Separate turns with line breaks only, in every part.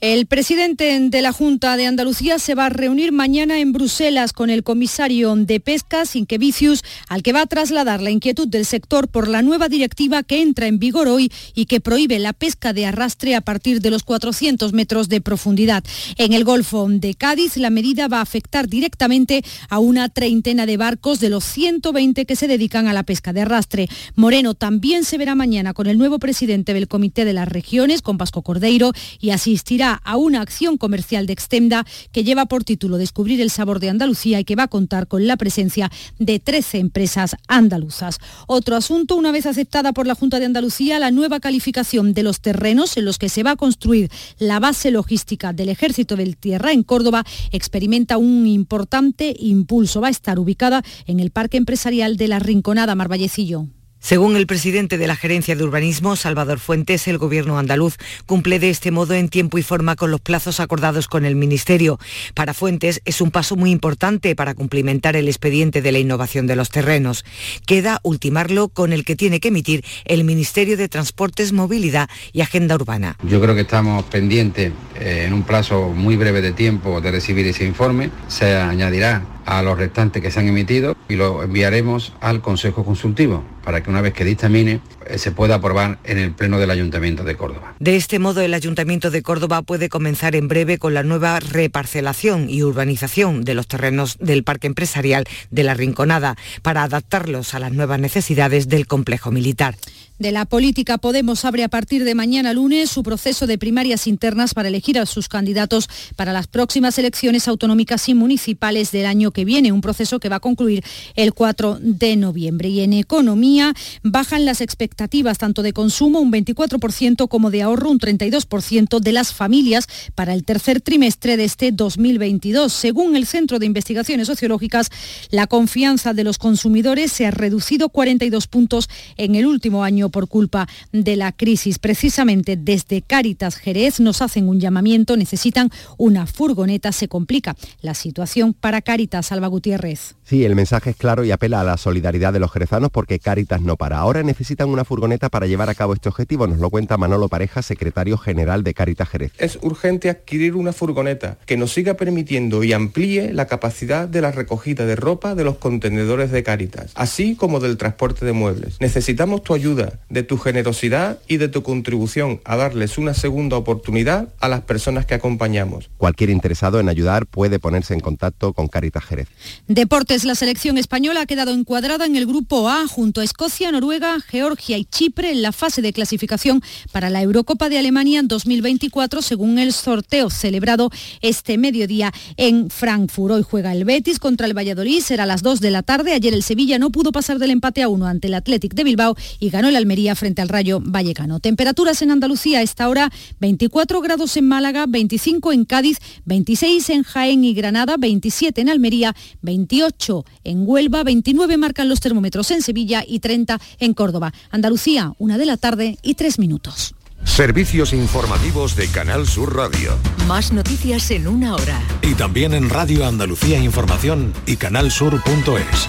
El presidente de la Junta de Andalucía se va a reunir mañana en Bruselas con el comisario de Pesca, Sinquevicius, al que va a trasladar la inquietud del sector por la nueva directiva que entra en vigor hoy y que prohíbe la pesca de arrastre a partir de los 400 metros de profundidad. En el Golfo de Cádiz, la medida va a afectar directamente a una treintena de barcos de los 120 que se dedican a la pesca de arrastre. Moreno también se verá mañana con el nuevo presidente del Comité de las Regiones, con Pasco Cordeiro, y asistirá a una acción comercial de Extenda que lleva por título Descubrir el sabor de Andalucía y que va a contar con la presencia de 13 empresas andaluzas. Otro asunto, una vez aceptada por la Junta de Andalucía, la nueva calificación de los terrenos en los que se va a construir la base logística del Ejército del Tierra en Córdoba experimenta un importante impulso. Va a estar ubicada en el Parque Empresarial de la Rinconada Marvallecillo.
Según el presidente de la Gerencia de Urbanismo, Salvador Fuentes, el gobierno andaluz cumple de este modo en tiempo y forma con los plazos acordados con el Ministerio. Para Fuentes es un paso muy importante para cumplimentar el expediente de la innovación de los terrenos. Queda ultimarlo con el que tiene que emitir el Ministerio de Transportes, Movilidad y Agenda Urbana.
Yo creo que estamos pendientes eh, en un plazo muy breve de tiempo de recibir ese informe. Se añadirá a los restantes que se han emitido y lo enviaremos al Consejo Consultivo para que una vez que dictamine eh, se pueda aprobar en el Pleno del Ayuntamiento de Córdoba.
De este modo, el Ayuntamiento de Córdoba puede comenzar en breve con la nueva reparcelación y urbanización de los terrenos del Parque Empresarial de la Rinconada para adaptarlos a las nuevas necesidades del complejo militar.
De la política, Podemos abre a partir de mañana lunes su proceso de primarias internas para elegir a sus candidatos para las próximas elecciones autonómicas y municipales del año que viene, un proceso que va a concluir el 4 de noviembre. Y en economía bajan las expectativas tanto de consumo, un 24%, como de ahorro, un 32% de las familias para el tercer trimestre de este 2022. Según el Centro de Investigaciones Sociológicas, la confianza de los consumidores se ha reducido 42 puntos en el último año por culpa de la crisis. Precisamente desde Cáritas Jerez nos hacen un llamamiento, necesitan una furgoneta, se complica la situación para Cáritas, Salva Gutiérrez.
Sí, el mensaje es claro y apela a la solidaridad de los jerezanos porque Cáritas no para. Ahora necesitan una furgoneta para llevar a cabo este objetivo, nos lo cuenta Manolo Pareja, secretario general de Cáritas Jerez.
Es urgente adquirir una furgoneta que nos siga permitiendo y amplíe la capacidad de la recogida de ropa de los contenedores de Cáritas, así como del transporte de muebles. Necesitamos tu ayuda de tu generosidad y de tu contribución a darles una segunda oportunidad a las personas que acompañamos.
Cualquier interesado en ayudar puede ponerse en contacto con Caritas Jerez.
Deportes, la selección española ha quedado encuadrada en el grupo A junto a Escocia, Noruega, Georgia y Chipre en la fase de clasificación para la Eurocopa de Alemania en 2024 según el sorteo celebrado este mediodía en Frankfurt. Hoy juega el Betis contra el Valladolid, será a las 2 de la tarde. Ayer el Sevilla no pudo pasar del empate a uno ante el Athletic de Bilbao y ganó el Almería frente al Rayo Vallecano. Temperaturas en Andalucía a esta hora 24 grados en Málaga, 25 en Cádiz, 26 en Jaén y Granada, 27 en Almería, 28 en Huelva, 29 marcan los termómetros en Sevilla y 30 en Córdoba. Andalucía, una de la tarde y tres minutos.
Servicios informativos de Canal Sur Radio.
Más noticias en una hora.
Y también en Radio Andalucía Información y canalsur.es.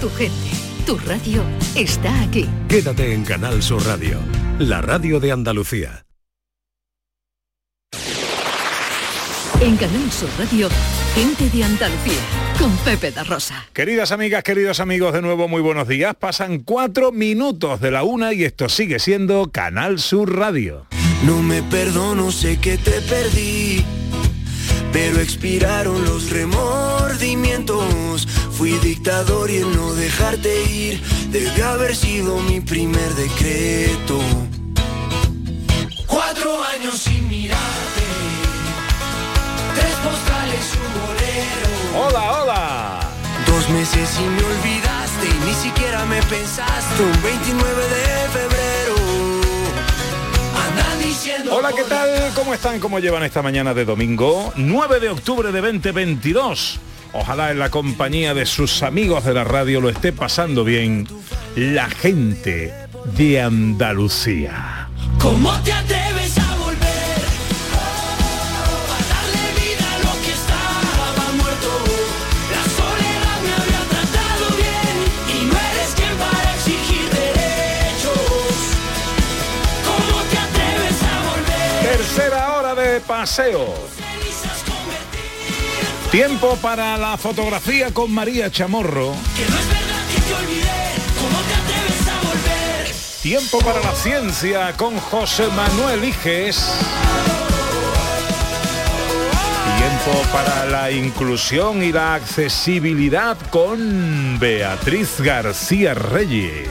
Tu gente, tu radio está aquí.
Quédate en Canal Sur Radio, la radio de Andalucía.
En Canal Sur Radio, gente de Andalucía, con Pepe da Rosa.
Queridas amigas, queridos amigos, de nuevo muy buenos días. Pasan cuatro minutos de la una y esto sigue siendo Canal Sur Radio.
No me perdono, sé que te perdí, pero expiraron los remordimientos. Fui dictador y el no dejarte ir debe haber sido mi primer decreto. Cuatro años sin mirarte, tres postales, un bolero.
Hola, hola.
Dos meses y me olvidaste y ni siquiera me pensaste. Un 29 de febrero.
Hola, ¿qué tal? ¿Cómo están? ¿Cómo llevan esta mañana de domingo? 9 de octubre de 2022. Ojalá en la compañía de sus amigos de la radio lo esté pasando bien la gente de Andalucía.
¿Cómo te atreves
paseo. Tiempo para la fotografía con María Chamorro. Tiempo para la ciencia con José Manuel Iges. Tiempo para la inclusión y la accesibilidad con Beatriz García Reyes.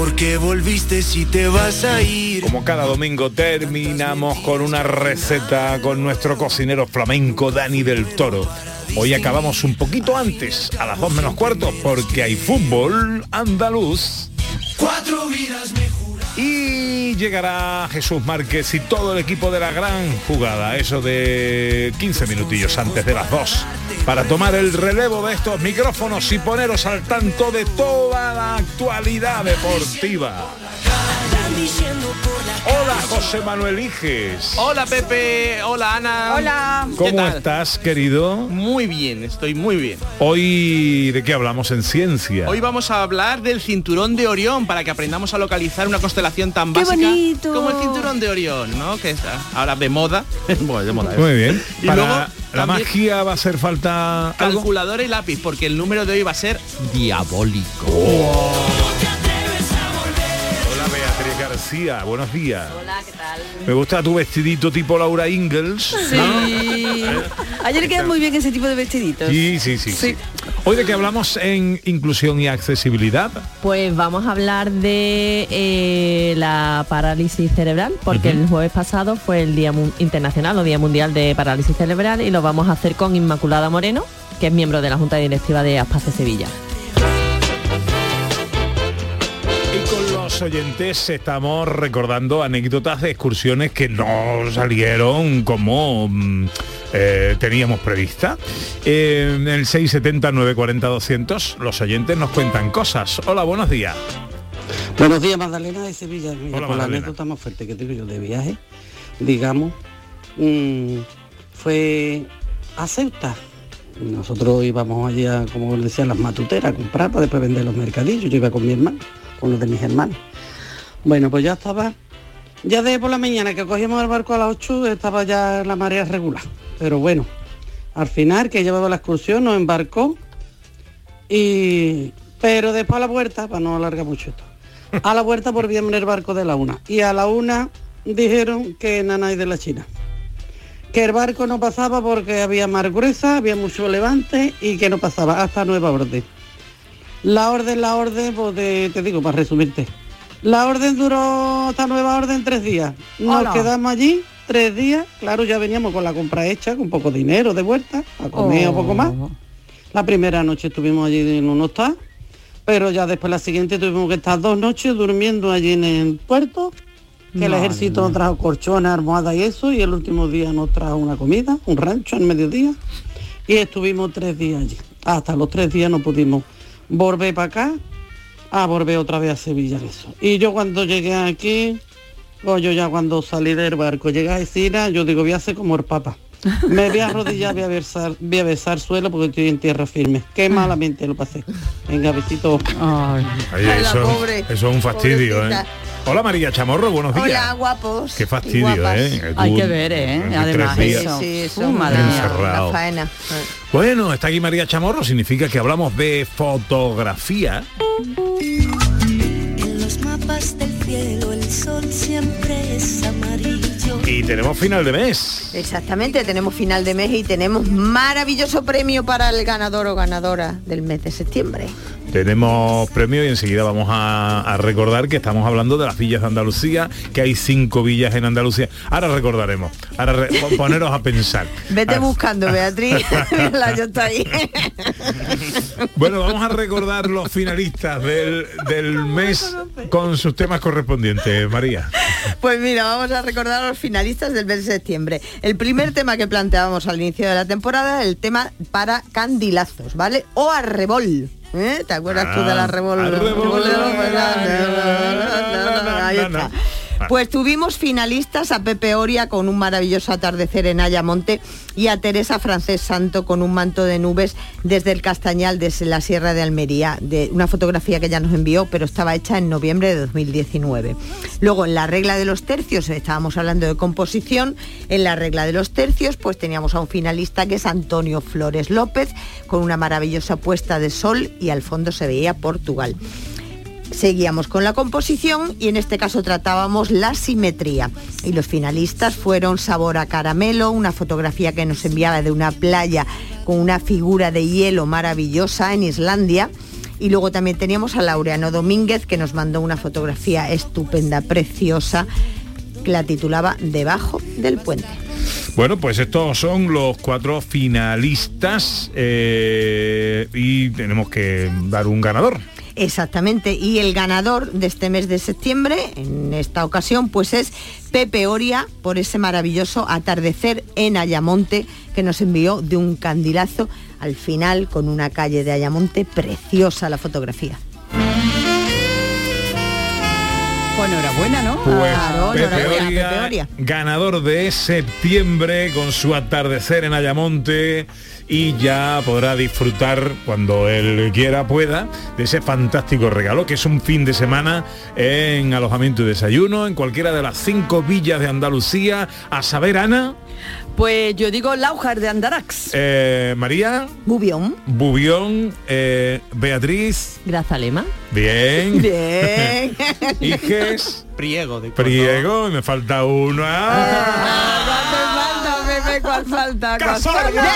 Porque volviste si te vas a ir.
Como cada domingo terminamos con una receta con nuestro cocinero flamenco Dani del Toro. Hoy acabamos un poquito antes, a las 2 menos cuarto, porque hay fútbol andaluz.
Cuatro vidas me
Y llegará Jesús Márquez y todo el equipo de la gran jugada, eso de 15 minutillos antes de las 2, para tomar el relevo de estos micrófonos y poneros al tanto de toda la actualidad deportiva. Hola José Manuel Iges.
Hola Pepe, hola Ana.
Hola.
¿Cómo estás, querido?
Muy bien, estoy muy bien.
Hoy, ¿de qué hablamos en ciencia?
Hoy vamos a hablar del cinturón de Orión para que aprendamos a localizar una constelación tan
¡Qué
básica
bonito!
como el cinturón de Orión, ¿no? Que está ahora de moda. bueno, de moda. ¿eh?
Muy bien.
Y
Para
luego
la magia va a hacer falta algo.
calculadora y lápiz porque el número de hoy va a ser diabólico.
Beatriz García, buenos días. Hola, ¿qué tal? Me gusta tu vestidito tipo Laura Ingalls.
Sí. Ayer queda muy bien ese tipo de vestiditos.
Sí, sí, sí, sí. Hoy de qué hablamos en inclusión y accesibilidad.
Pues vamos a hablar de eh, la parálisis cerebral, porque el jueves pasado fue el Día Internacional o Día Mundial de Parálisis Cerebral y lo vamos a hacer con Inmaculada Moreno, que es miembro de la Junta Directiva de Aspace Sevilla.
Los oyentes estamos recordando anécdotas de excursiones que no salieron como mm, eh, teníamos prevista. Eh, en el 670 940 200 los oyentes nos cuentan cosas. Hola, buenos días.
Buenos días, Magdalena de Sevilla. Mira,
Hola,
por la anécdota más fuerte que tengo yo de viaje, digamos, mm, fue a Ceuta. Nosotros íbamos allí a, como decían, las matuteras a comprar para después vender los mercadillos. Yo iba con mi hermano, con los de mis hermanos. Bueno, pues ya estaba, ya de por la mañana que cogíamos el barco a las 8, estaba ya la marea regular. Pero bueno, al final que llevaba la excursión nos embarcó y pero después a la vuelta, para no alargar mucho esto, a la vuelta volvíamos en el barco de la una. Y a la una dijeron que nanay de la China. Que el barco no pasaba porque había mar gruesa, había mucho levante y que no pasaba hasta nueva orden. La orden, la orden, pues de- te digo, para resumirte. La orden duró hasta nueva orden tres días. Nos
Hola.
quedamos allí tres días. Claro, ya veníamos con la compra hecha, con poco dinero de vuelta, a comer un poco más. La primera noche estuvimos allí en un hostal, pero ya después la siguiente tuvimos que estar dos noches durmiendo allí en el puerto, que el ejército nos trajo colchones, almohadas y eso, y el último día nos trajo una comida, un rancho al mediodía, y estuvimos tres días allí. Hasta los tres días no pudimos volver para acá, a volver otra vez a Sevilla eso. Y yo cuando llegué aquí, o yo ya cuando salí del barco, llegué a Esira, yo digo, voy a hacer como el Papa. Me voy a arrodillar, voy a besar, voy a besar suelo porque estoy en tierra firme. Qué malamente lo pasé. Venga, besito.
Ay, la
eso,
pobre,
eso es un fastidio,
pobrecita.
¿eh? Hola María Chamorro, buenos días.
Hola, guapos.
Qué fastidio. ¿eh?
Hay que ver, ¿eh? Además, eso.
Sí,
Uh, madre mía.
Encerrado.
una faena.
Bueno, está aquí María Chamorro, significa que hablamos de fotografía.
En los mapas del cielo el sol siempre es amarillo.
Y tenemos final de mes.
Exactamente, tenemos final de mes y tenemos maravilloso premio para el ganador o ganadora del mes de septiembre.
Tenemos premio y enseguida vamos a, a recordar que estamos hablando de las villas de Andalucía, que hay cinco villas en Andalucía. Ahora recordaremos, ahora re- pon- poneros a pensar.
Vete
Ah,
buscando, Beatriz. la yo ahí.
Bueno, vamos a recordar los finalistas del, del mes con sus temas correspondientes, María.
Pues mira, vamos a recordar a los finalistas del mes de septiembre. El primer tema que planteábamos al inicio de la temporada, el tema para candilazos, ¿vale? O arrebol. ¿Eh? ¿Te acuerdas tú de la? Arrebol. Ahí está. Pues tuvimos finalistas a Pepe Oria con un maravilloso atardecer en Ayamonte y a Teresa Francés Santo con un manto de nubes desde el Castañal, desde la Sierra de Almería, de una fotografía que ya nos envió, pero estaba hecha en noviembre de 2019. Luego, en la regla de los tercios, estábamos hablando de composición, en la regla de los tercios, pues teníamos a un finalista que es Antonio Flores López, con una maravillosa puesta de sol y al fondo se veía Portugal. Seguíamos con la composición y en este caso tratábamos la simetría. Y los finalistas fueron Sabor a Caramelo, una fotografía que nos enviaba de una playa con una figura de hielo maravillosa en Islandia. Y luego también teníamos a Laureano Domínguez que nos mandó una fotografía estupenda, preciosa, que la titulaba Debajo del puente.
Bueno, pues estos son los cuatro finalistas eh, y tenemos que dar un ganador.
Exactamente, y el ganador de este mes de septiembre, en esta ocasión, pues es Pepe Oria por ese maravilloso atardecer en Ayamonte que nos envió de un candilazo al final con una calle de Ayamonte preciosa la fotografía.
Pues enhorabuena, ¿no?
Pues
Claro,
Pepe
enhorabuena,
Oria,
Pepe Oria.
ganador de septiembre con su atardecer en Ayamonte y ya podrá disfrutar cuando él quiera, pueda, de ese fantástico regalo que es un fin de semana en alojamiento y desayuno en cualquiera de las cinco villas de Andalucía. A saber, Ana,
Pues yo digo Laujar de Andarax.
eh, María,
Bubión.
Bubión, eh, Beatriz,
Grazalema.
bien.
Bien.
Iges,
Priego de
Priego, y me falta uno. ¡Ah!
¿Cuál falta, Pepe? ¿Cuál falta? ¿Cuál falta?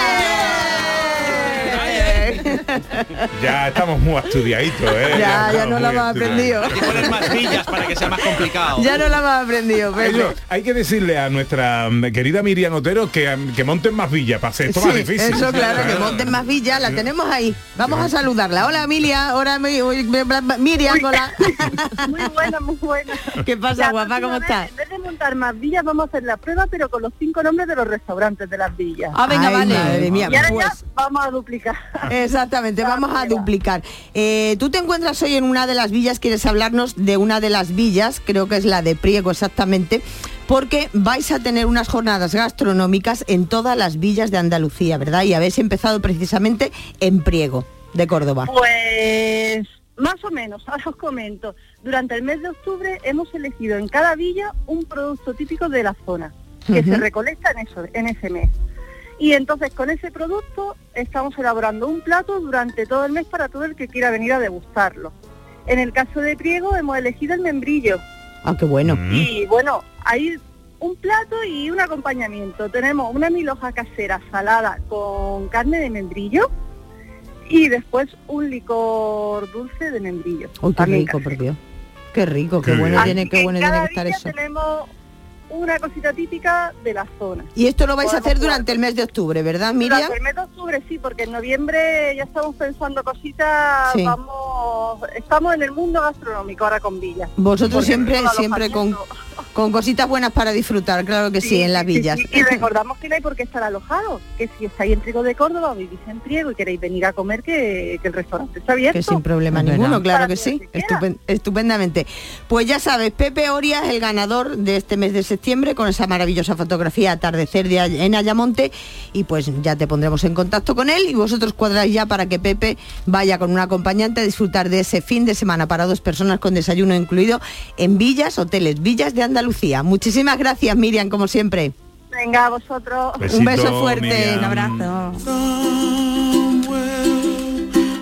Ya estamos muy estudiaditos, ¿eh?
Ya, ya no la hemos aprendido.
Hay que poner más villas para que sea más complicado.
Ya no la hemos aprendido.
Eso, hay que decirle a nuestra mm, querida Miriam Otero que, mm, que monten más villas para hacer esto más
Sí,
difícil.
Eso claro, que monten más villas, la tenemos ahí. Vamos a saludarla. Hola Emilia, hola Mi- Mi- Miriam, hola.
Muy buena, muy buena.
¿Qué pasa, guapa? ¿Cómo estás?
En vez de montar más villas, vamos a hacer la prueba, pero con los cinco nombres de los restaurantes de las villas.
Ah, venga, Ay, vale. madre mía,
y ahora
pues.
ya vamos a duplicar.
Exactamente, vamos a duplicar. Eh, Tú te encuentras hoy en una de las villas, quieres hablarnos de una de las villas, creo que es la de Priego exactamente, porque vais a tener unas jornadas gastronómicas en todas las villas de Andalucía, ¿verdad? Y habéis empezado precisamente en Priego, de Córdoba.
Pues más o menos, ahora os comento. Durante el mes de octubre hemos elegido en cada villa un producto típico de la zona, que se recolecta en, eso, en ese mes. Y entonces con ese producto estamos elaborando un plato durante todo el mes para todo el que quiera venir a degustarlo. En el caso de Priego hemos elegido el membrillo.
Ah, qué bueno.
Y bueno, hay un plato y un acompañamiento. Tenemos una milhoja casera salada con carne de membrillo y después un licor dulce de membrillo.
Uy, qué rico, por Dios. Qué rico, qué
Qué
bueno tiene, qué
que
bueno
en
tiene que estar eso.
tenemos una cosita típica de la zona.
Y esto lo vais a hacer
jugar.
durante el mes de octubre, ¿verdad, Miriam?
Durante el mes de octubre sí, porque en noviembre ya estamos pensando cositas,
Sí.
vamos, estamos en el mundo gastronómico ahora con villas.
Vosotros
Porque
siempre, siempre con. Con cositas buenas para disfrutar, claro que sí, en las villas.
sí. Y recordamos que no hay por qué estar alojados, que si estáis en Trigo de Córdoba o vivís en Priego y queréis venir a comer, que, que el restaurante está abierto.
Que sin problema ninguno, claro que sí, estupendamente. Pues ya sabes, Pepe Oria es el ganador de este mes de septiembre con esa maravillosa fotografía atardecer de Ay- en Ayamonte y pues ya te pondremos en contacto con él y vosotros cuadráis ya para que Pepe vaya con un acompañante a disfrutar de ese fin de semana para dos personas con desayuno incluido en villas, hoteles, villas de Andalucía. Muchísimas gracias Miriam, como siempre.
Venga, a vosotros.
un beso fuerte,
Miriam.
un abrazo.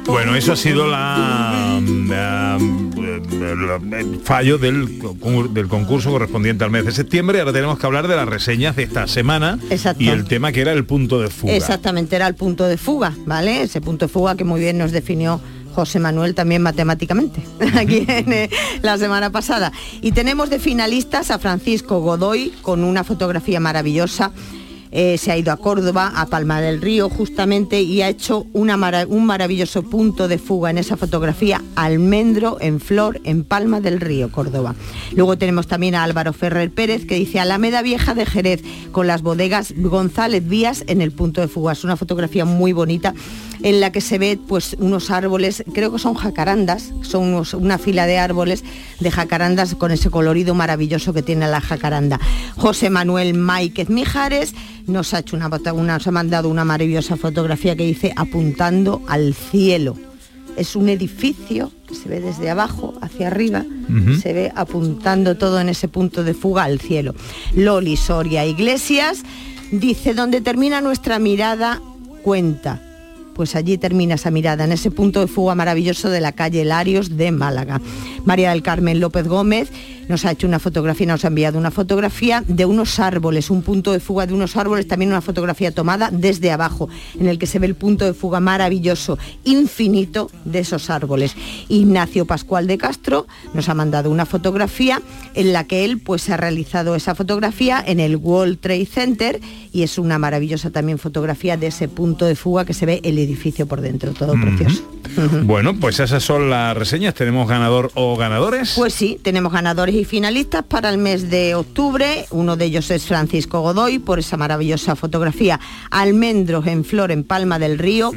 Bueno, eso ha sido la, la- la- el fallo del, concur- del concurso correspondiente al mes de septiembre. Ahora tenemos que hablar de las reseñas de esta semana
Exacto.
y el tema que era el punto de fuga.
Exactamente, era el punto de fuga, ¿vale? Ese punto de fuga que muy bien nos definió José Manuel también matemáticamente, aquí en, eh, la semana pasada. Y tenemos de finalistas a Francisco Godoy con una fotografía maravillosa eh, se ha ido a Córdoba, a Palma del Río justamente, y ha hecho un maravilloso punto de fuga en esa fotografía, almendro en flor en Palma del Río, Córdoba. Luego tenemos también a Álvaro Ferrer Pérez que dice Alameda Vieja de Jerez con las bodegas González Vías en el punto de fuga. Es una fotografía muy bonita en la que se ve pues unos árboles, creo que son jacarandas, son unos- una fila de árboles de jacarandas con ese colorido maravilloso que tiene la jacaranda. José Manuel Máiquez Mijares nos ha hecho una, una- nos ha mandado una maravillosa fotografía que dice apuntando al cielo. Es un edificio que se ve desde abajo hacia arriba, se ve apuntando todo en ese punto de fuga al cielo. Loli Soria Iglesias dice, donde termina nuestra mirada, cuenta. Pues allí termina esa mirada, en ese punto de fuga maravilloso de la calle Larios de Málaga. María del Carmen López Gómez nos ha hecho una fotografía, nos ha enviado una fotografía de unos árboles, un punto de fuga de unos árboles, también una fotografía tomada desde abajo, en el que se ve el punto de fuga maravilloso, infinito de esos árboles. Ignacio Pascual de Castro nos ha mandado una fotografía en la que él pues ha realizado esa fotografía en el World Trade Center y es una maravillosa también fotografía de ese punto de fuga que se ve el edificio por dentro, todo precioso.
Bueno, pues esas son las reseñas. ¿Tenemos ganador o ganadores?
Pues sí, tenemos ganadores y finalistas para el mes de octubre. Uno de ellos es Francisco Godoy por esa maravillosa fotografía Almendros en flor en Palma del Río.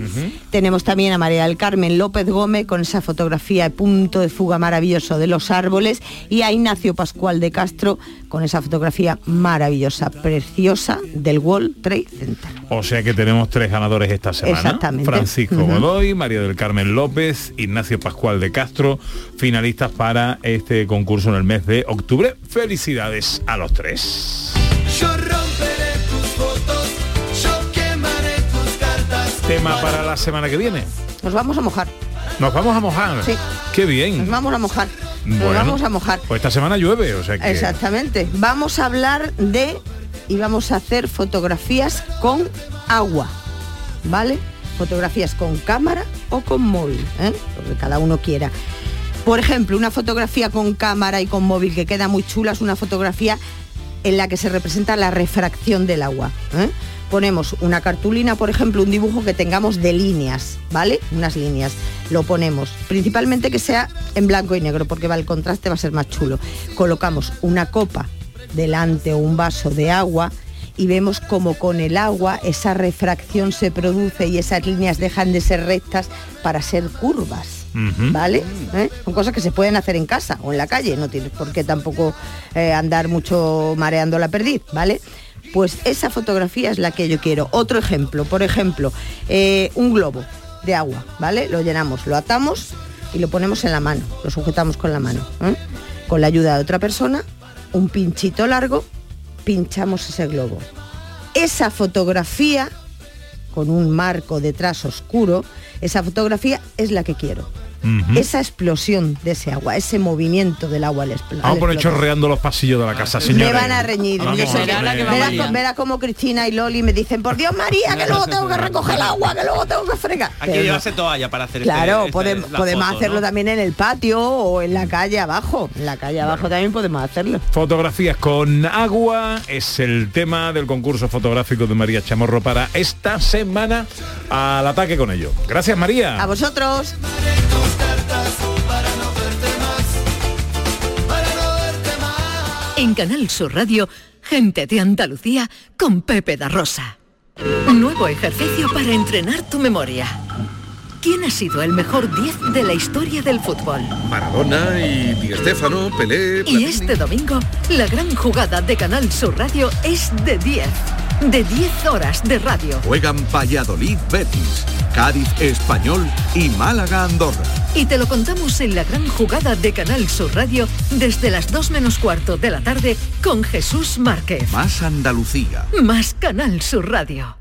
Tenemos también a María del Carmen López Gómez con esa fotografía de punto de fuga maravilloso de los árboles y a Ignacio Pascual de Castro con esa fotografía maravillosa, preciosa del World Trade Center.
O sea que tenemos tres ganadores esta semana.
Exactamente.
Francisco
Ujú.
Godoy, María del Carmen López, Ignacio Pascual de Castro, finalistas para este concurso en el mes de octubre. Felicidades a los tres.
Yo romperé tus fotos, yo quemaré tus cartas.
Tema para la semana que viene.
Nos vamos a mojar,
Nos vamos a mojar.
Sí.
Qué
nos
bien.
vamos a mojar, nos
Bueno.
vamos a mojar.
Pues esta semana llueve, o sea que.
Exactamente. Vamos a hablar de y vamos a hacer fotografías con agua, ¿vale? Fotografías con cámara o con móvil, ¿eh? lo que cada uno quiera. Por ejemplo, una fotografía con cámara y con móvil que queda muy chula es una fotografía en la que se representa la refracción del agua. ¿eh? Ponemos una cartulina, por ejemplo, un dibujo que tengamos de líneas, ¿vale? Unas líneas. Lo ponemos, principalmente que sea en blanco y negro, porque va, el contraste va a ser más chulo. Colocamos una copa delante o un vaso de agua y vemos como con el agua esa refracción se produce y esas líneas dejan de ser rectas para ser curvas. ¿Vale? ¿Eh? Son cosas que se pueden hacer en casa o en la calle, no tienes por qué tampoco eh, andar mucho mareando la perdiz, ¿vale? Pues esa fotografía es la que yo quiero. Otro ejemplo, por ejemplo, eh, un globo de agua, ¿vale? Lo llenamos, lo atamos y lo ponemos en la mano, lo sujetamos con la mano. Con la ayuda de otra persona, un pinchito largo, pinchamos ese globo. Esa fotografía, con un marco detrás oscuro, esa fotografía es la que quiero. Esa explosión de ese agua, ese movimiento del agua al expl-
Vamos
al
a poner
explotar.
chorreando los pasillos de la casa, señores.
Me van a reñir.
Vamos
Yo verás como Cristina y Loli me dicen, por Dios María, que luego tengo que recoger el agua, que luego tengo que fregar.
Hay que llevarse toalla para hacer
Claro,
este- este-
podemos
foto,
hacerlo
¿no?
también en el patio o en la calle abajo. En la calle abajo también podemos hacerlo.
Fotografías con agua es el tema del concurso fotográfico de María Chamorro para esta semana al ataque con ello. Gracias María.
A vosotros.
En Canal Sur Radio, gente de Andalucía con Pepe da Rosa. Nuevo ejercicio para entrenar tu memoria. ¿Quién ha sido el mejor 10 de la historia del fútbol?
Maradona y Di Stéfano, Pelé,
Y este domingo, la gran jugada de Canal Sur Radio es de 10. De 10 horas de radio.
Juegan Valladolid Betis, Cádiz Español y Málaga Andorra.
Y te lo contamos en la gran jugada de Canal Sur Radio desde las 2 menos cuarto de la tarde con Jesús Márquez.
Más Andalucía.
Más Canal Sur Radio.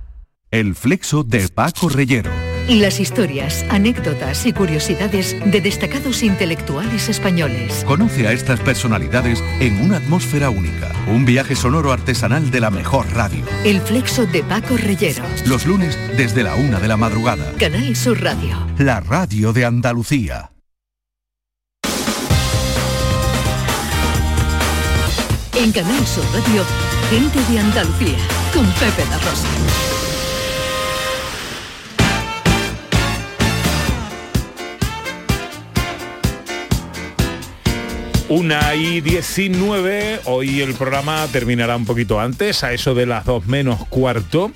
El flexo de Paco Reyero.
Las historias, anécdotas y curiosidades de destacados intelectuales españoles.
Conoce a estas personalidades en una atmósfera única. Un viaje sonoro artesanal de la mejor radio.
El flexo de Paco Reyero.
Los lunes desde la una de la madrugada.
Canal Sur Radio.
La radio de Andalucía.
En Canal Sur Radio, gente de Andalucía con Pepe da Rosa.
Una y 19, hoy el programa terminará un poquito antes, a eso de las dos menos cuarto.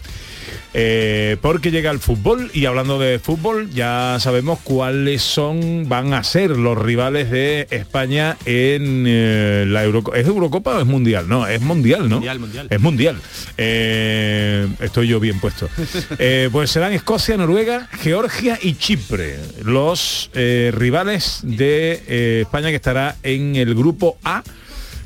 Eh, porque llega el fútbol y hablando de fútbol ya sabemos cuáles son van a ser los rivales de España en eh, la Eurocopa. ¿Es Eurocopa o es Mundial? No, es Mundial, ¿no?
Mundial, mundial.
Es Mundial. Eh, estoy yo bien puesto. Pues serán Escocia, Noruega, Georgia y Chipre, los rivales de España que estará en el grupo A.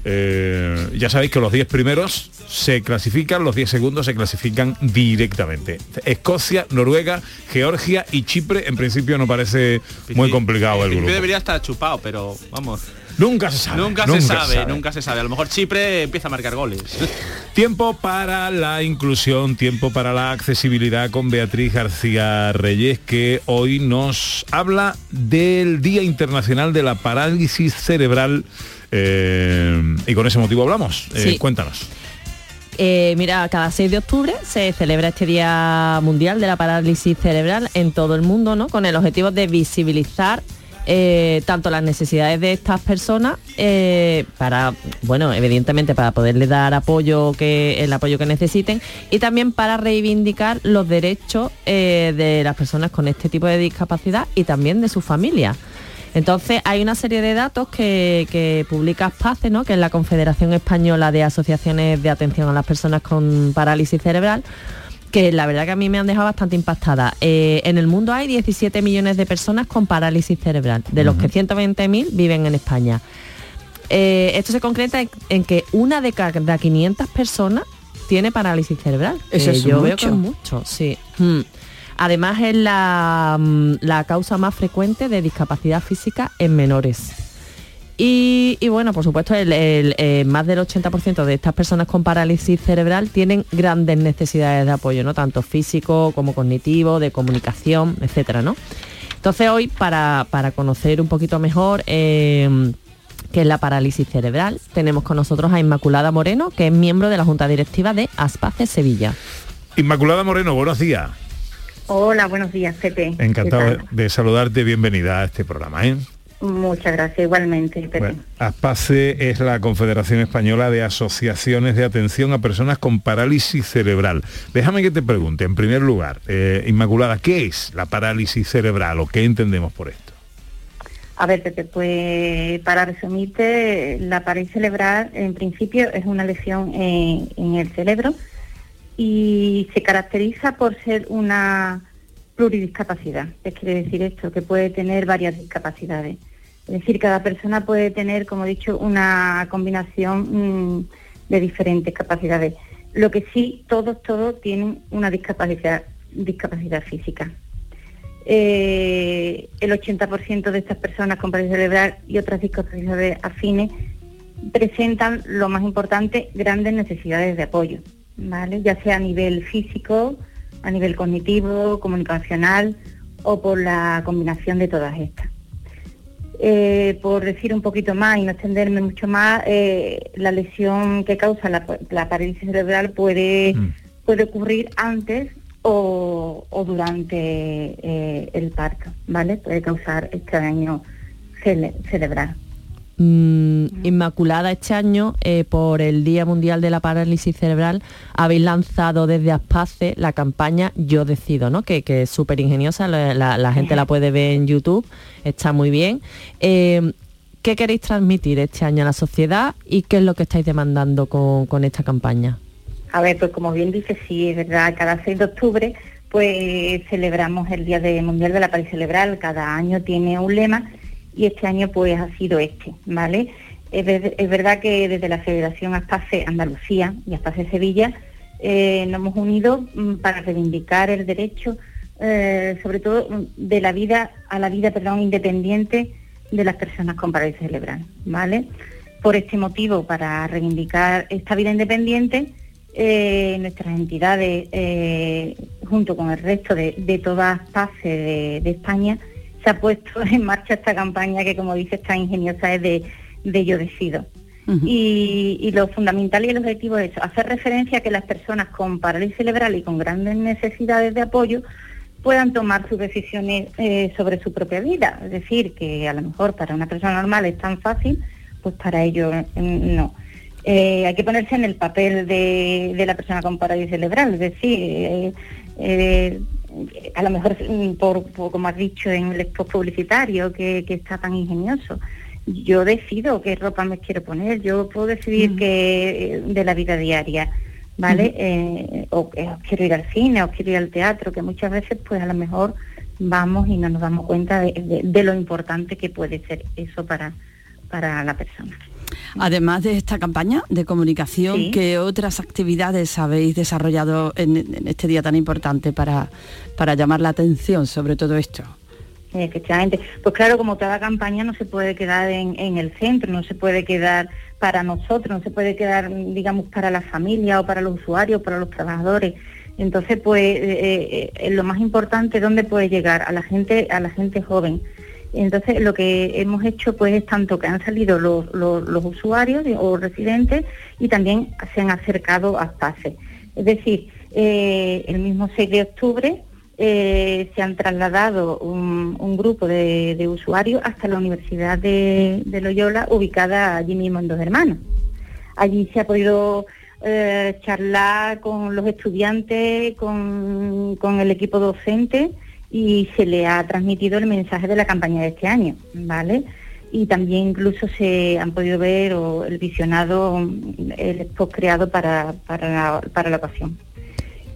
Eh, ya sabéis que los 10 primeros se clasifican, los 10 segundos se clasifican directamente. Escocia, Noruega, Georgia y Chipre, en principio no parece muy complicado el grupo.
debería estar chupado, pero vamos.
Nunca se sabe.
Nunca,
nunca
se
se
sabe,
sabe.
nunca se sabe. A lo mejor Chipre empieza a marcar goles.
Tiempo para la inclusión, tiempo para la accesibilidad con Beatriz García Reyes, que hoy nos habla del Día Internacional de la Parálisis Cerebral. Eh, y con ese motivo hablamos. Eh,
Sí.
cuéntanos.
Eh, mira, cada 6 de octubre se celebra este Día Mundial de la Parálisis Cerebral en todo el mundo, ¿no? Con el objetivo de visibilizar eh, tanto las necesidades de estas personas eh, para, bueno, evidentemente para poderles dar apoyo que el apoyo que necesiten y también para reivindicar los derechos de las personas con este tipo de discapacidad y también de sus familias. Entonces hay una serie de datos que, que publica ASPACE, ¿no? que es la Confederación Española de Asociaciones de Atención a las Personas con Parálisis Cerebral, que la verdad que a mí me han dejado bastante impactada. Eh, en el mundo hay 17 millones de personas con parálisis cerebral, de los que 120.000 viven en España. Eh, esto se concreta en, en que una de cada 500 personas tiene parálisis cerebral.
Eso
Eh,
es
yo veo
mucho.
que es mucho, sí. Mm. Además es la, mm, la causa más frecuente de discapacidad física en menores. Y, y bueno, por supuesto, el, eh, más del 80% de estas personas con parálisis cerebral tienen grandes necesidades de apoyo, ¿no? Tanto físico como cognitivo, de comunicación, etcétera, ¿no? Entonces hoy, para, para conocer un poquito mejor eh, qué es la parálisis cerebral, tenemos con nosotros a Inmaculada Moreno, que es miembro de la Junta Directiva de Aspace Sevilla.
Inmaculada Moreno, buenos días.
Hola, buenos días, Pepe.
Encantado
¿Qué
de, saludarte, bienvenida a este programa. ¿eh?
Muchas gracias, igualmente.
Bueno, ASPACE es la Confederación Española de Asociaciones de Atención a Personas con Parálisis Cerebral. Déjame que te pregunte, en primer lugar, eh, Inmaculada, ¿qué es la parálisis cerebral o qué entendemos por esto?
A ver, Pepe, pues para resumirte, la parálisis cerebral en principio es una lesión en, en el cerebro y se caracteriza por ser una pluridiscapacidad. ¿Qué quiere decir esto? Que puede tener varias discapacidades. Es decir, cada persona puede tener, como he dicho, una combinación mm, de diferentes capacidades. Lo que sí, todos, todos tienen una discapacidad, física. Eh, el 80% de estas personas con parálisis cerebral y otras discapacidades afines presentan, lo más importante, grandes necesidades de apoyo, ¿vale? ya sea a nivel físico, a nivel cognitivo, comunicacional o por la combinación de todas estas. Eh, por decir un poquito más y no extenderme mucho más, eh, la lesión que causa la, la parálisis cerebral puede, puede ocurrir antes o, o durante eh, el parto, ¿vale? Puede causar este daño cele- cerebral.
Mm, Inmaculada, este año, eh, por el Día Mundial de la Parálisis Cerebral, habéis lanzado desde Aspace la campaña Yo Decido, ¿no? que, es súper ingeniosa, la, gente la puede ver en YouTube, está muy bien. Eh, ¿Qué queréis transmitir este año a la sociedad y qué es lo que estáis demandando con, esta campaña?
A ver, pues como bien dice, sí, es verdad, cada 6 de octubre pues celebramos el Día Mundial de la Parálisis Cerebral, cada año tiene un lema y este año pues ha sido este, ¿vale? Es, ver- es verdad que desde la Federación Aspace Andalucía y Aspace Sevilla eh, nos hemos unido mm, para reivindicar el derecho, eh, sobre todo mm, de la vida, a la vida, perdón, independiente de las personas con parálisis cerebral, ¿vale? Por este motivo, para reivindicar esta vida independiente, eh, nuestras entidades, junto con el resto de, de todas PACE de, de España, se ha puesto en marcha esta campaña que, como dice, está ingeniosa, es de, de Yo Decido. y, y lo fundamental y el objetivo es eso, hacer referencia a que las personas con parálisis cerebral y con grandes necesidades de apoyo puedan tomar sus decisiones eh, sobre su propia vida. Es decir, que a lo mejor para una persona normal es tan fácil, pues para ellos mm, no. Eh, hay que ponerse en el papel de, de la persona con parálisis cerebral, es decir, eh, eh, a lo mejor mm, por, por, como has dicho en el spot publicitario que, que está tan ingenioso, yo decido qué ropa me quiero poner, yo puedo decidir que de la vida diaria, ¿vale? Eh, o, eh, quiero ir al cine, o quiero ir al teatro, que muchas veces pues a lo mejor vamos y no nos damos cuenta de, de- de lo importante que puede ser eso para, para la persona.
Además de esta campaña de comunicación,
Sí.
¿qué otras actividades habéis desarrollado en, en este día tan importante para, para llamar la atención sobre todo esto?
Efectivamente. Pues claro, como toda campaña no se puede quedar en, en el centro, no se puede quedar para nosotros, no se puede quedar, digamos, para la familia o para los usuarios, para los trabajadores. Entonces, pues, eh, eh, lo más importante, ¿dónde puede llegar? A la gente, a la gente joven. Entonces, lo que hemos hecho, pues, es tanto que han salido los, usuarios o residentes y también se han acercado a PASE. Es decir, eh, el mismo 6 de octubre eh, se han trasladado un, grupo de, usuarios hasta la Universidad de, Loyola, ubicada allí mismo en Dos Hermanos. Allí se ha podido eh, charlar con los estudiantes, con el equipo docente y se le ha transmitido el mensaje de la campaña de este año, ¿vale? Y también incluso se han podido ver o el visionado, el spot creado para, para, la, para ocasión.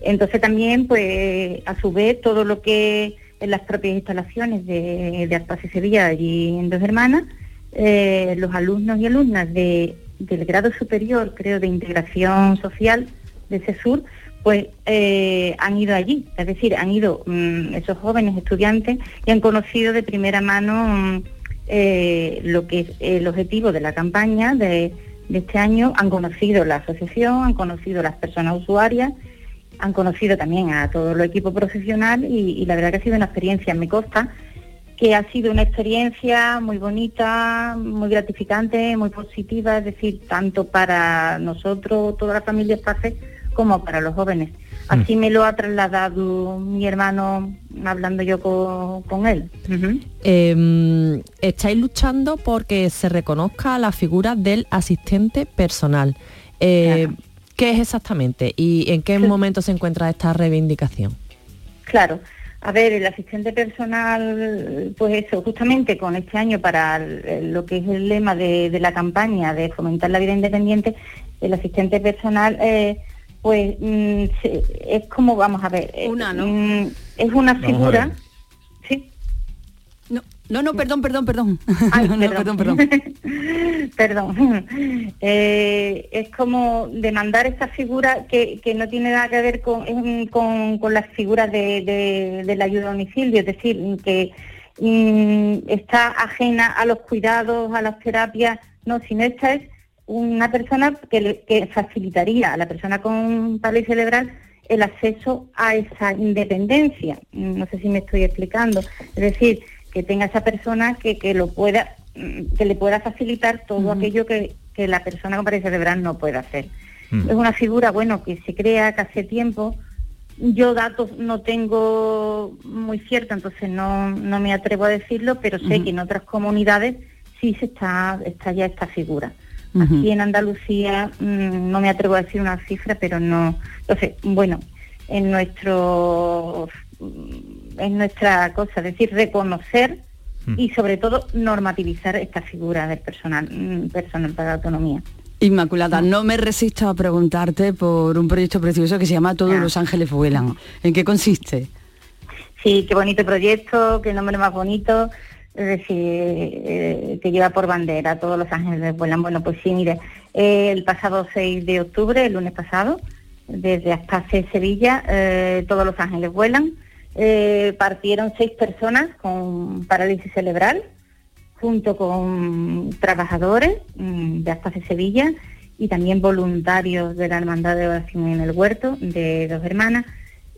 Entonces también, pues, a su vez, todo lo que en las propias instalaciones de, de Arpaz y Sevilla, allí en Dos Hermanas, eh, los alumnos y alumnas de, del grado superior, creo, de integración social de CESUR, pues eh, han ido allí, es decir, han ido mm, esos jóvenes estudiantes y han conocido de primera mano mm, eh, lo que es el objetivo de la campaña de, este año, han conocido la asociación, han conocido las personas usuarias, han conocido también a todo el equipo profesional y, la verdad que ha sido una experiencia, me consta, que ha sido una experiencia muy bonita, muy gratificante, muy positiva, es decir, tanto para nosotros, toda la familia Espace, como para los jóvenes. Así me lo ha trasladado mi hermano hablando yo con, con él.
Eh, estáis luchando porque se reconozca la figura del asistente personal. Eh, ¿Qué es exactamente y en qué momento se encuentra esta reivindicación?
Claro. A ver, el asistente personal, pues eso, justamente con este año para lo que es el lema de, de la campaña de fomentar la vida independiente, el asistente personal, eh, pues mm, es como, vamos a ver, eh, mm, es una
Vamos
figura... Sí.
No, no, no, perdón, perdón, perdón.
Ay,
No,
perdón.
perdón, perdón.
Perdón. Eh, es como demandar esa figura que, que no tiene nada que ver con, es, con, con las figuras de, de- de la ayuda a domicilio, es decir, que mm, está ajena a los cuidados, a las terapias, no, sino esta es una persona que, le- que facilitaría a la persona con parálisis cerebral el acceso a esa independencia. No sé si me estoy explicando. Es decir, que tenga esa persona que, que lo pueda, mm, que le pueda facilitar todo aquello que, que la persona con parálisis cerebral no puede hacer. Es una figura, bueno, que se crea que hace tiempo. Yo datos no tengo muy ciertos, entonces no, no me atrevo a decirlo, pero sé que en otras comunidades sí se está, está ya esta figura. Aquí en Andalucía mm, no me atrevo a decir una cifra, pero no. Entonces, bueno, en nuestro mm, en nuestra cosa, es decir, reconocer y sobre todo normativizar esta figura del personal mm, personal para la autonomía.
Inmaculada, no me resisto a preguntarte por un proyecto precioso que se llama Todos los ángeles vuelan. ¿En qué consiste?
Sí, qué bonito proyecto, qué nombre más bonito, es decir, eh, que lleva por bandera todos los ángeles vuelan. Bueno, pues sí, mire, el pasado 6 de octubre, el lunes pasado, desde Aspace, Sevilla, eh, todos los ángeles vuelan. Eh, partieron seis personas con parálisis cerebral, junto con trabajadores mm, de Aspace Sevilla y también voluntarios de la Hermandad de Oración en el Huerto de Dos Hermanas,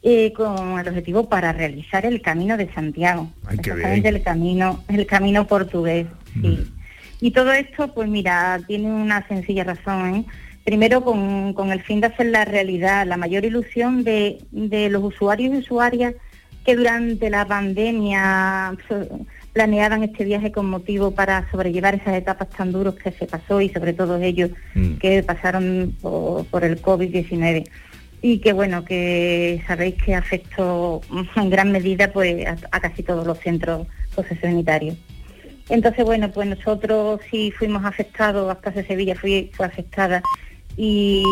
eh, con el objetivo para realizar el Camino de Santiago,
Ay,
exactamente el camino, el camino portugués, sí. Y todo esto, pues mira, tiene una sencilla razón. ¿eh? Primero, con, con el fin de hacer la realidad, la mayor ilusión de, de los usuarios y usuarias que durante la pandemia planeaban este viaje con motivo para sobrellevar esas etapas tan duras que se pasó y sobre todo ellos que pasaron por, por el COVID-19 y que bueno, que sabéis que afectó en gran medida pues a, a casi todos los centros sociosanitarios. Entonces, bueno, pues nosotros sí fuimos afectados, hasta Sevilla fui, fue afectada y,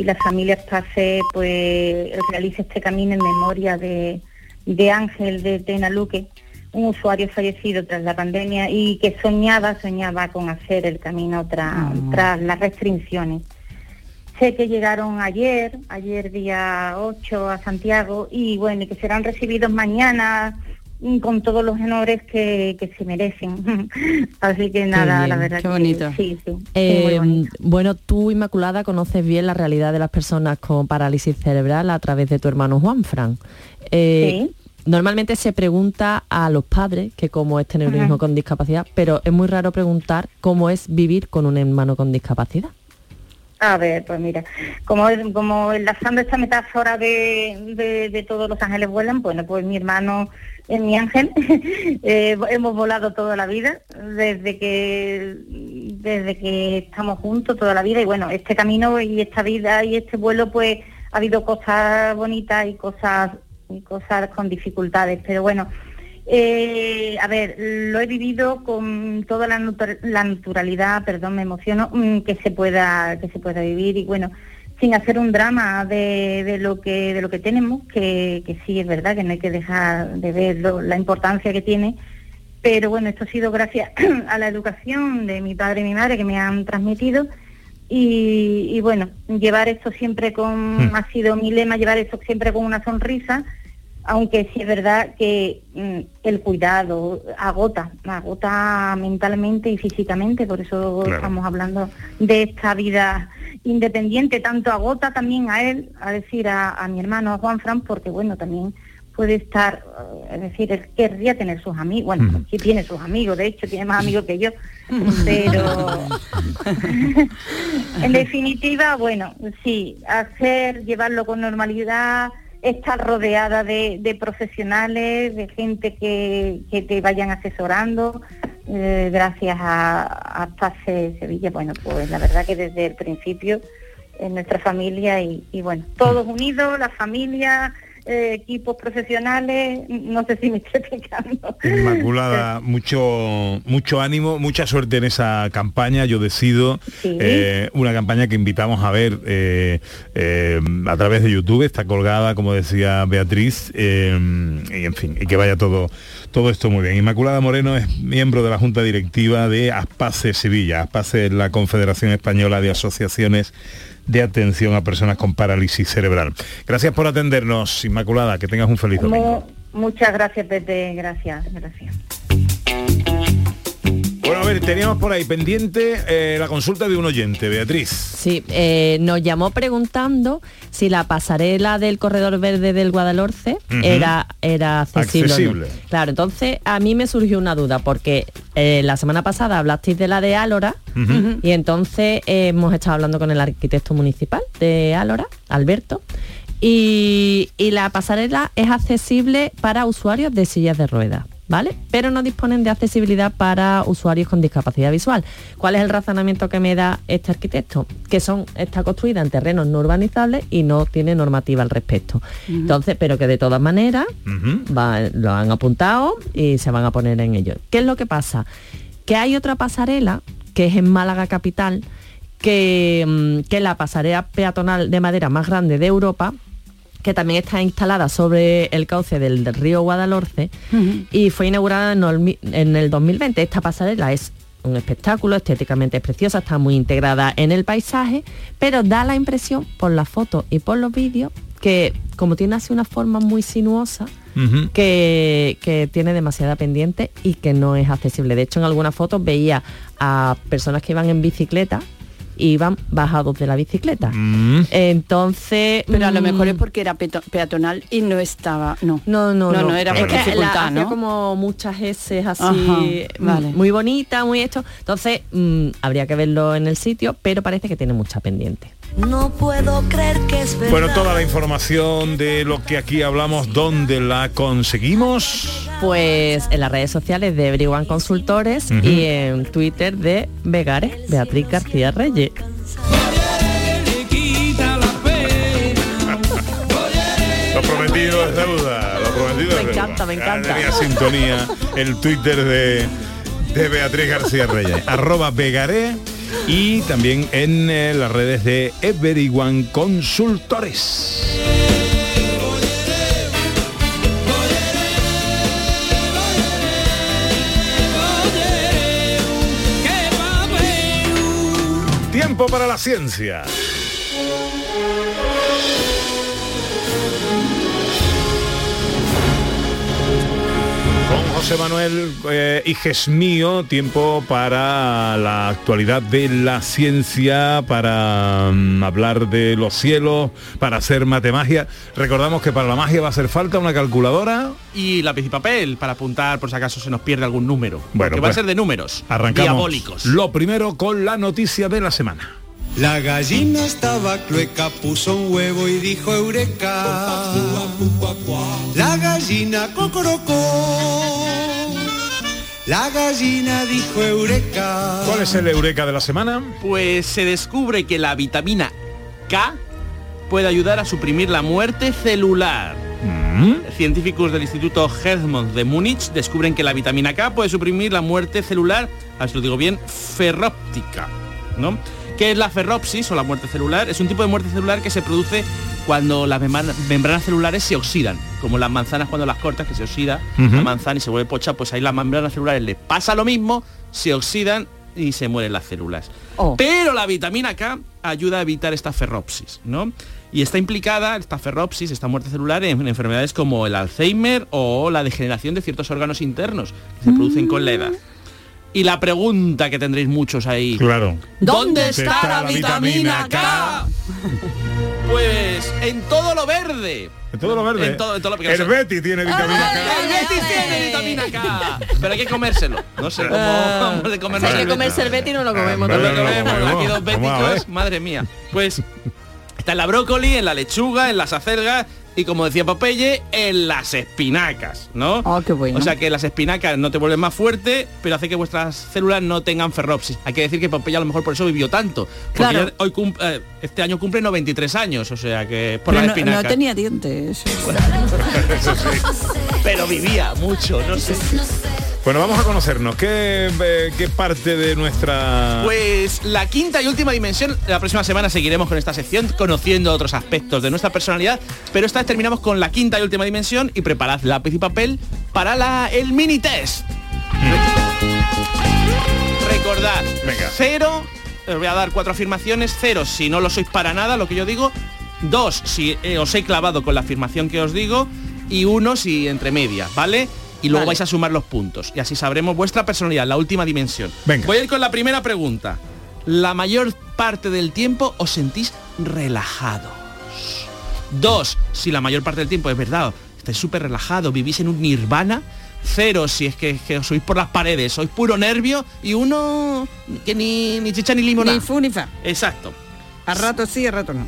y la familia Pase pues realiza este camino en memoria de, de Ángel de Tenaluque, un usuario fallecido tras la pandemia y que soñaba, soñaba con hacer el camino tras, tras las restricciones. Sé que llegaron ayer, ayer día 8 a Santiago y bueno, que serán recibidos mañana mm, con todos los honores que, que se merecen. Así que nada,
bien,
la verdad
qué
que
bonito.
sí, sí. sí, muy
Eh,
bonito.
bueno, tú, Inmaculada, conoces bien la realidad de las personas con parálisis cerebral a través de tu hermano Juan Fran. Eh, Normalmente se pregunta a los padres que cómo es tener un hijo con discapacidad, pero es muy raro preguntar cómo es vivir con un hermano con discapacidad.
A ver, pues mira, como, como enlazando esta metáfora de, de, todos los ángeles vuelan, bueno, pues mi hermano es mi ángel, Eh, hemos volado toda la vida, desde que, desde que estamos juntos toda la vida, y bueno, este camino y esta vida y este vuelo, pues ha habido cosas bonitas y cosas, y cosas con dificultades, pero bueno, eh, a ver, lo he vivido con toda la, la naturalidad, perdón, me emociono, mm, que se pueda que se pueda vivir y bueno, sin hacer un drama de, de lo que de lo que tenemos, que, que sí es verdad que no hay que dejar de ver lo- la importancia que tiene, pero bueno, esto ha sido gracias a la educación de mi padre y mi madre que me han transmitido y, y bueno, llevar esto siempre con, ha sido mi lema, llevar esto siempre con una sonrisa, aunque sí es verdad que mm, el cuidado agota, agota mentalmente y físicamente, por eso
Claro.
estamos hablando de esta vida independiente, tanto agota también a él, a decir a, a mi hermano, a Juan Fran, porque bueno, también puede estar, eh, es decir, él querría tener sus amigos, bueno, sí tiene sus amigos, de hecho tiene más amigos que yo, pero en definitiva, bueno, sí, hacer, llevarlo con normalidad, estar rodeada de, de profesionales, de gente que, que te vayan asesorando, eh, gracias a, a Pase Sevilla, bueno, pues la verdad que desde el principio en nuestra familia y, y bueno, todos unidos, la familia, eh, equipos profesionales, no sé si me estoy explicando.
Inmaculada, mucho, mucho ánimo, mucha suerte en esa campaña. Yo decido
Sí.
eh, una campaña que invitamos a ver eh, a través de YouTube. Está colgada, como decía Beatriz, y en fin, y que vaya todo, todo esto muy bien. Inmaculada Moreno es miembro de la Junta Directiva de Aspace Sevilla. Aspace es la Confederación Española de Asociaciones de Atención a Personas con Parálisis Cerebral. Gracias por atendernos, Inmaculada. Que tengas un feliz domingo.
Mu- muchas gracias, Pepe, gracias, gracias.
Bueno, a ver, teníamos por ahí pendiente eh, la consulta de un oyente, Beatriz.
Sí, eh, nos llamó preguntando si la pasarela del corredor verde del Guadalhorce
Ujú.
era, era accesible. no. Claro, entonces a mí me surgió una duda porque eh, la semana pasada hablasteis de la de Álora y entonces eh, hemos estado hablando con el arquitecto municipal de Álora, Alberto, y, y la pasarela es accesible para usuarios de sillas de ruedas. ¿Vale? Pero no disponen de accesibilidad para usuarios con discapacidad visual. ¿Cuál es el razonamiento que me da este arquitecto? Que son, está construida en terrenos no urbanizables y no tiene normativa al respecto. Entonces, pero que de todas maneras va- lo han apuntado y se van a poner en ello. ¿Qué es lo que pasa? Que hay otra pasarela, que es en Málaga Capital, que, mm, que es la pasarela peatonal de madera más grande de Europa, que también está instalada sobre el cauce del, del río Guadalhorce y fue inaugurada en el, mi- en el 2020. Esta pasarela es un espectáculo, estéticamente es preciosa, está muy integrada en el paisaje, pero da la impresión por las fotos y por los vídeos que como tiene así una forma muy sinuosa, que, que tiene demasiada pendiente y que no es accesible. De hecho, en algunas fotos veía a personas que iban en bicicleta iban bajados de la bicicleta.
Mm.
Entonces...
Pero a lo mejor es
mm,
porque era peatonal y no estaba, no.
No, no,
no,
no.
no, era
Es
por
que la
dificultad,
hacía
¿no?
como muchas S así,
Ajá,
mm,
vale.
muy bonita, muy esto. Entonces, mm, habría que verlo en el sitio, pero parece que tiene mucha pendiente.
No puedo creer que es verdad.
Bueno, toda la información de lo que aquí hablamos, ¿dónde la conseguimos?
Pues en las redes sociales de Everyone Consultores y en Twitter de Vegares, Beatriz García Reyes.
Lo prometido es deuda, lo prometido es
Me
deuda.
encanta, me encanta.
sintonía el Twitter de, de Beatriz García Reyes, arroba Vegaré y también en eh, las redes de Everyone Consultores. Tiempo para la ciencia. José Manuel eh, Iges mío, tiempo para la actualidad de la ciencia, para mm, hablar de los cielos, para hacer matemagia. Recordamos que para la magia va a hacer falta una calculadora.
Y lápiz y papel para apuntar por si acaso se nos pierde algún número.
Bueno,
que va a
pues,
ser de números.
Arrancamos
Diabólicos.
lo primero con la noticia de la semana.
La gallina estaba clueca, puso un huevo y dijo eureka. La gallina cocorocó. La gallina dijo eureka.
¿Cuál es el eureka de la semana?
Pues se descubre que la vitamina K puede ayudar a suprimir la muerte celular.
Mm.
Científicos del Instituto Helmont de Múnich descubren que la vitamina K puede suprimir la muerte celular, a ver si lo digo bien, ferróptica, ¿no? ¿Qué es la ferropsis o la muerte celular? Es un tipo de muerte celular que se produce cuando las membra- membranas celulares se oxidan, como las manzanas cuando las cortas, que se oxida la manzana y se vuelve pocha, pues ahí las membranas celulares le pasa lo mismo, se oxidan y se mueren las células. Pero la vitamina K ayuda a evitar esta ferropsis, ¿no? Y está implicada, esta ferropsis, esta muerte celular, en enfermedades como el Alzheimer o la degeneración de ciertos órganos internos que se producen con la edad. Y la pregunta que tendréis muchos ahí.
Claro.
¿Dónde está, la vitamina K? Pues en todo lo verde.
En todo lo verde.
En todo- en todo lo-
el Betty tiene vitamina K.
El tiene vitamina K. Pero hay que comérselo. No sé cómo
Ah.
vamos de comer
Si hay que comerse el Betty no lo comemos.
no lo
no lo
comemos, aquí dos béticos, madre mía. Pues está en la brócoli, en la lechuga, en las acelgas y como decía Popeye, en las espinacas, ¿no?
Ah, qué bueno.
O sea que las espinacas no te vuelven más fuerte, pero hace que vuestras células no tengan ferropsis. Hay que decir que Popeye a lo mejor por eso vivió tanto. Porque
Claro.
hoy eh, este año cumple 93 años, o sea que por
Pero
las
no,
espinacas.
no tenía dientes.
Pero vivía mucho, no sé.
Bueno, vamos a conocernos. ¿Qué, eh, qué parte de nuestra...
Pues la quinta y última dimensión, la próxima semana seguiremos con esta sección, conociendo otros aspectos de nuestra personalidad, pero esta vez terminamos con la quinta y última dimensión y preparad lápiz y papel para la, el mini test. Recordad, cero, os voy a dar cuatro afirmaciones, cero si no lo sois para nada, lo que yo digo, dos si eh, os he clavado con la afirmación que os digo y uno si entre medias, ¿vale? Y luego
Vale.
vais a sumar los puntos y así sabremos vuestra personalidad, la última dimensión.
Venga.
Voy a ir con la primera pregunta. La mayor parte del tiempo os sentís relajados. Dos, si la mayor parte del tiempo es verdad, estáis súper relajados, vivís en un nirvana. Cero, si es que, que os sois por las paredes, sois puro nervio. Y uno que ni, ni chicha ni limonada.
Ni fu ni fa.
Exacto.
A rato sí, a rato no.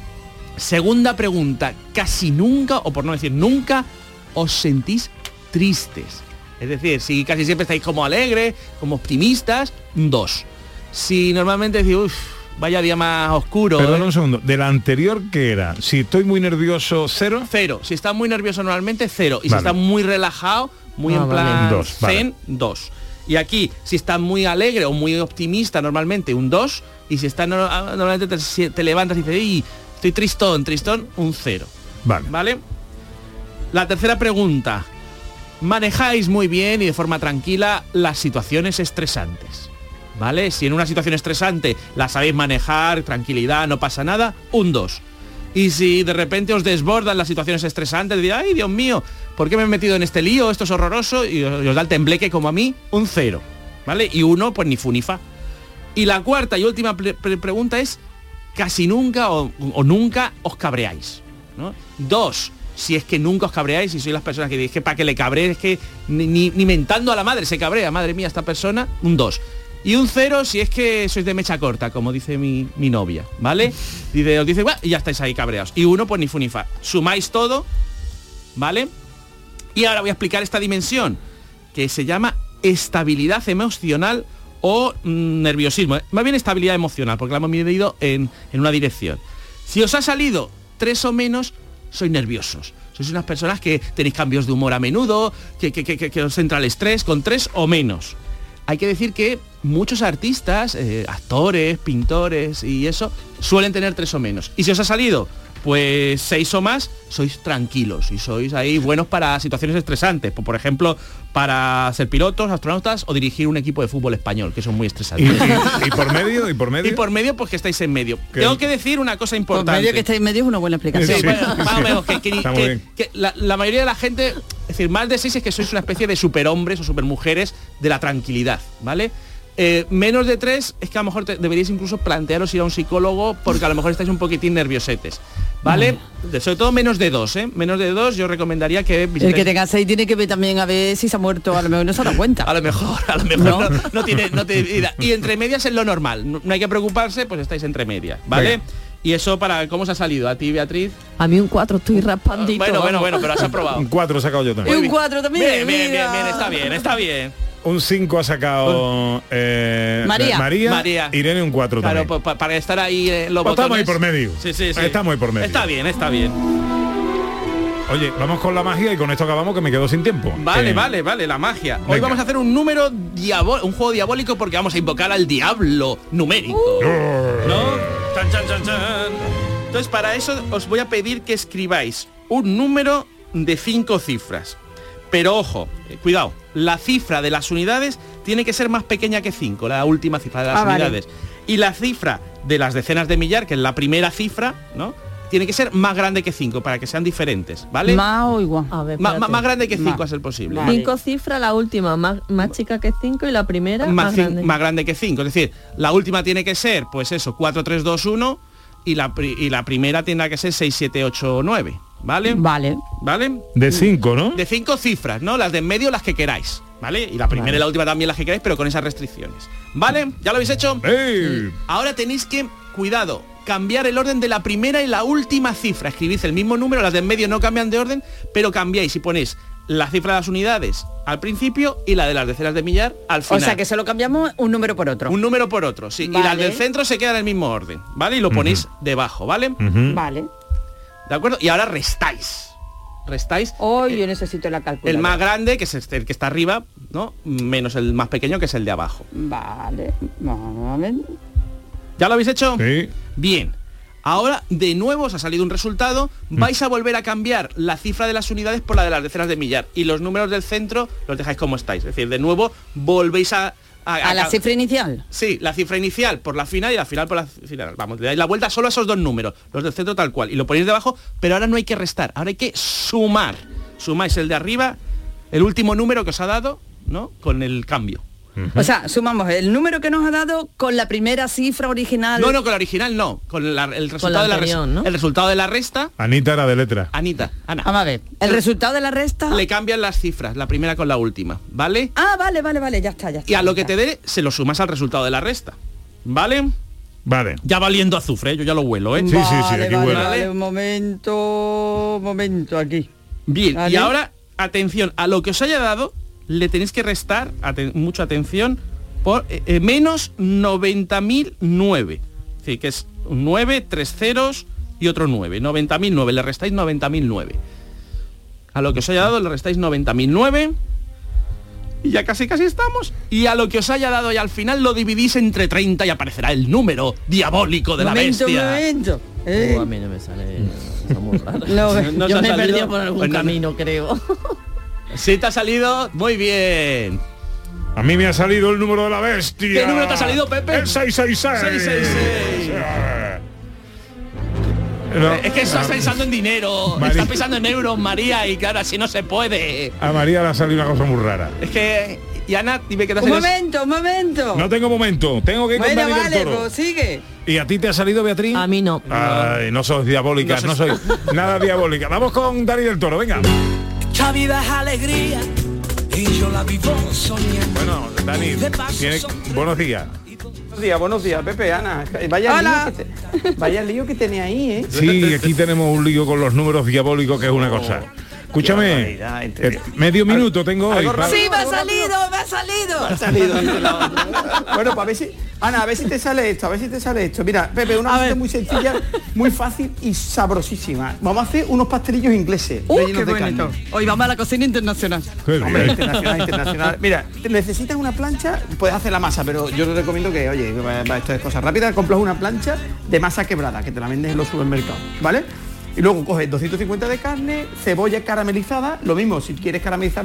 Segunda pregunta, casi nunca, o por no decir nunca, os sentís tristes. Es decir, si casi siempre estáis como alegres, como optimistas, dos. Si normalmente decís, uff, vaya día más oscuro.
Perdón
¿eh?
un segundo. De la anterior, ¿qué era? Si estoy muy nervioso, cero.
Cero. Si está muy nervioso normalmente, cero. Y si
Vale.
está muy relajado, muy
Ah,
en
vale.
plan
Dos, vale.
dos. Y aquí, si está muy alegre o muy optimista normalmente, un 2. Y si está no- ah, normalmente te, levantas y dices, "Ey, estoy tristón, tristón, un 0.
Vale.
¿Vale? La tercera pregunta. Manejáis muy bien y de forma tranquila las situaciones estresantes. ¿Vale? Si en una situación estresante la sabéis manejar, tranquilidad, no pasa nada, un 2. Y si de repente os desbordan las situaciones estresantes, diréis, ay Dios mío, ¿por qué me he metido en este lío? Esto es horroroso y os, da el tembleque como a mí, un 0. ¿Vale? Y uno, pues ni fu ni fa. Y la cuarta y última pre- pre- pregunta es, casi nunca o, o nunca os cabreáis. ¿no? Dos, si es que nunca os cabreáis y sois las personas que dije para que le cabree es que ni, ni- ni mentando a la madre se cabrea, madre mía, esta persona, un 2. Y un 0 si es que sois de mecha corta, como dice mi, mi novia, ¿vale? Dice, os dice, ya estáis ahí cabreados. Y uno, pues ni fu ni fa. Sumáis todo, ¿vale? Y ahora voy a explicar esta dimensión, que se llama estabilidad emocional o mm, nerviosismo. Más bien estabilidad emocional, porque la hemos medido en, en una dirección. Si os ha salido tres o menos, sois nerviosos. Sois unas personas que tenéis cambios de humor a menudo, que, os entra el estrés con tres o menos. Hay que decir que muchos artistas, eh, actores, pintores y eso, suelen tener tres o menos. Y si os ha salido pues seis o más, sois tranquilos y sois ahí buenos para situaciones estresantes. Por, por ejemplo, para ser pilotos, astronautas o dirigir un equipo de fútbol español, que son muy estresantes.
y- y por medio, y por medio.
Y por medio, pues que estáis en medio. Tengo que decir una cosa
Por
importante.
medio que estáis en medio es una buena explicación.
Sí, bueno, más o menos, que la, la mayoría de la gente, es decir, más de seis es que sois una especie de superhombres o supermujeres de la tranquilidad, ¿vale? Eh, menos de tres es que a lo mejor te- deberíais incluso plantearos ir a un psicólogo porque a lo mejor estáis un poquitín nerviosetes, ¿vale? De- sobre todo menos de dos, ¿eh? Menos de dos yo recomendaría que
El que tenga seis tiene que ver también a ver si se ha muerto, a lo mejor no se ha dado cuenta.
a lo mejor, a lo mejor no, no tiene, no tiene. Y entre medias es lo normal. No, no hay que preocuparse, pues estáis entre medias, ¿vale?
Venga.
Y eso para cómo se ha salido a ti, Beatriz.
A mí un 4 estoy raspandito.
Bueno, bueno,
vamos.
bueno, pero has aprobado.
Un 4 he sacado yo
Y
también.
un cuatro también.
Bien, bien, bien, bien, está bien, está bien.
Un 5 ha sacado eh,
María.
María.
María.
Irene un 4
Claro,
también.
pa- pa- para estar ahí en los
Pues estamos ahí por medio.
Sí, sí, sí.
Estamos ahí por medio.
Está bien, está bien.
Oye, vamos con la magia y con esto acabamos que me quedo sin tiempo.
Vale,
Eh,
vale, vale, la magia. Hoy vamos a hacer un número diabólico, un juego diabólico porque vamos a invocar al diablo numérico. ¿No? Chan, chan, chan, chan. Entonces, para eso os voy a pedir que escribáis un número de cinco cifras. Pero ojo, eh, cuidado, la cifra de las unidades tiene que ser más pequeña que 5, la última cifra de las
Ah, vale.
unidades. Y la cifra de las decenas de millar, que es la primera cifra, ¿no? Tiene que ser más grande que 5 para que sean diferentes, ¿vale?
Más o igual.
A ver,
Ma- ma- más grande que 5
Más.
a ser posible.
Vale.
Cinco cifras, la última más, más chica que 5 y la primera
más,
más, grande.
más grande que 5. Es decir, la última tiene que ser, pues eso, 4, 3, 2, 1 y la, y la primera tendrá que ser 6, 7, 8, 9. ¿Vale?
Vale.
¿Vale?
De 5, ¿no?
De cinco cifras, ¿no? Las de en medio las que queráis. ¿Vale? Y la primera y la última también las que queráis, pero con esas restricciones. ¿Vale? ¿Ya lo habéis hecho?
¡Ey!
Ahora tenéis que, cuidado, cambiar el orden de la primera y la última cifra. Escribís el mismo número, las de en medio no cambian de orden, pero cambiáis y ponéis la cifra de las unidades al principio y la de las decenas de millar al
O
final.
sea que solo cambiamos un número por otro.
Un número por otro, sí. Y las del centro se quedan en el mismo orden, ¿vale? Y lo ponéis debajo, ¿vale?
Vale.
¿De acuerdo? Y ahora restáis. Restáis
Hoy yo necesito la calculadora.
el más grande, que es este, el que está arriba, ¿no? Menos el más pequeño, que es el de abajo.
Vale. Vamos a ver.
¿Ya lo habéis hecho?
Sí.
Bien. Ahora, de nuevo, os ha salido un resultado. Vais a volver a cambiar la cifra de las unidades por la de las decenas de millar. Y los números del centro los dejáis como estáis. Es decir, de nuevo, volvéis a...
A la cifra inicial.
Sí, la cifra inicial por la final y la final por la final. Vamos, le dais la vuelta solo a esos dos números, los del centro tal cual, y lo ponéis debajo, pero ahora no hay que restar, ahora hay que sumar. Sumáis el de arriba, el último número que os ha dado, ¿no? Con el cambio.
O sea, sumamos el número que nos ha dado con la primera cifra original.
No, no, con la original no, con la- el resultado
la
de la
¿no?
el resultado de la resta,
Anita era de letra.
Anita, Ana.
Vamos a ver. El resultado de la resta.
Le cambian las cifras, la primera con la última, ¿vale?
Ah, vale, vale, vale, ya está, ya está.
Y a lo que te dé, se lo sumas al resultado de la resta. ¿Vale?
Vale.
Ya valiendo azufre, ¿eh? yo ya lo huelo, ¿eh?
Sí, sí, sí, aquí
vale,
huele.
vale, un momento, un momento aquí.
Bien, y ahora, atención, a lo que os haya dado, le tenéis que restar, aten- mucha atención, por eh, eh, menos 90.009. Es decir, que es un 9, tres ceros y otro 9. 90.009, le restáis 90.009. A lo que os haya dado le restáis 90.009. Y ya casi casi estamos. Y a lo que os haya dado y al final lo dividís entre 30 y aparecerá el número diabólico de
momento,
la bestia.
momento. Eh,
Uh, a mí no me sale. Raros.
No,
no
Yo me he perdido por algún
Pues no, no.
camino, creo.
Sí te ha salido muy bien.
A mí me ha salido el número de la bestia.
¿Qué número te ha salido, Pepe?
El 666.
666.
No.
Es que estás
Ah.
pensando en dinero,
María.
estás pensando en euros, María, y claro, así no se puede.
A María le ha salido una cosa muy rara.
Es que, y Ana, dime qué te
Un momento, un momento.
No tengo momento, tengo que ir con
bueno,
Dani del Toro.
pues sigue.
¿Y a ti te ha salido, Beatriz?
A mí no.
Ay, no sois diabólicas, no,
No
soy nada diabólica. Vamos con Dani del Toro, venga.
Esta vida es alegría y yo la vivo soñando.
Bueno, Dani, tiene- buenos días.
Buenos días, buenos días, Pepe, Ana. Vaya,
Hola.
lío que, te- vaya lío que tenía ahí, ¿eh?
Sí, aquí tenemos un lío con los números diabólicos que es una cosa. Escúchame, eh, medio minuto tengo hoy.
Sí, me ha salido, me ha salido.
Ha salido entre la otra. Bueno, pues a ver si. Ana, a ver si te sale esto, a ver si te sale esto. Mira, Pepe, una receta muy sencilla, muy fácil y sabrosísima. Vamos a hacer unos pastelillos ingleses.
Uh, qué
de carne.
Hoy vamos a la cocina internacional.
Hombre, internacional, internacional. Mira, te necesitas una plancha, puedes hacer la masa, pero yo te recomiendo que, oye, esto es cosa rápida, compras una plancha de masa quebrada, que te la vendes en los supermercados, ¿vale? Y luego coges 250 de carne, cebolla caramelizada, lo mismo, si quieres caramelizar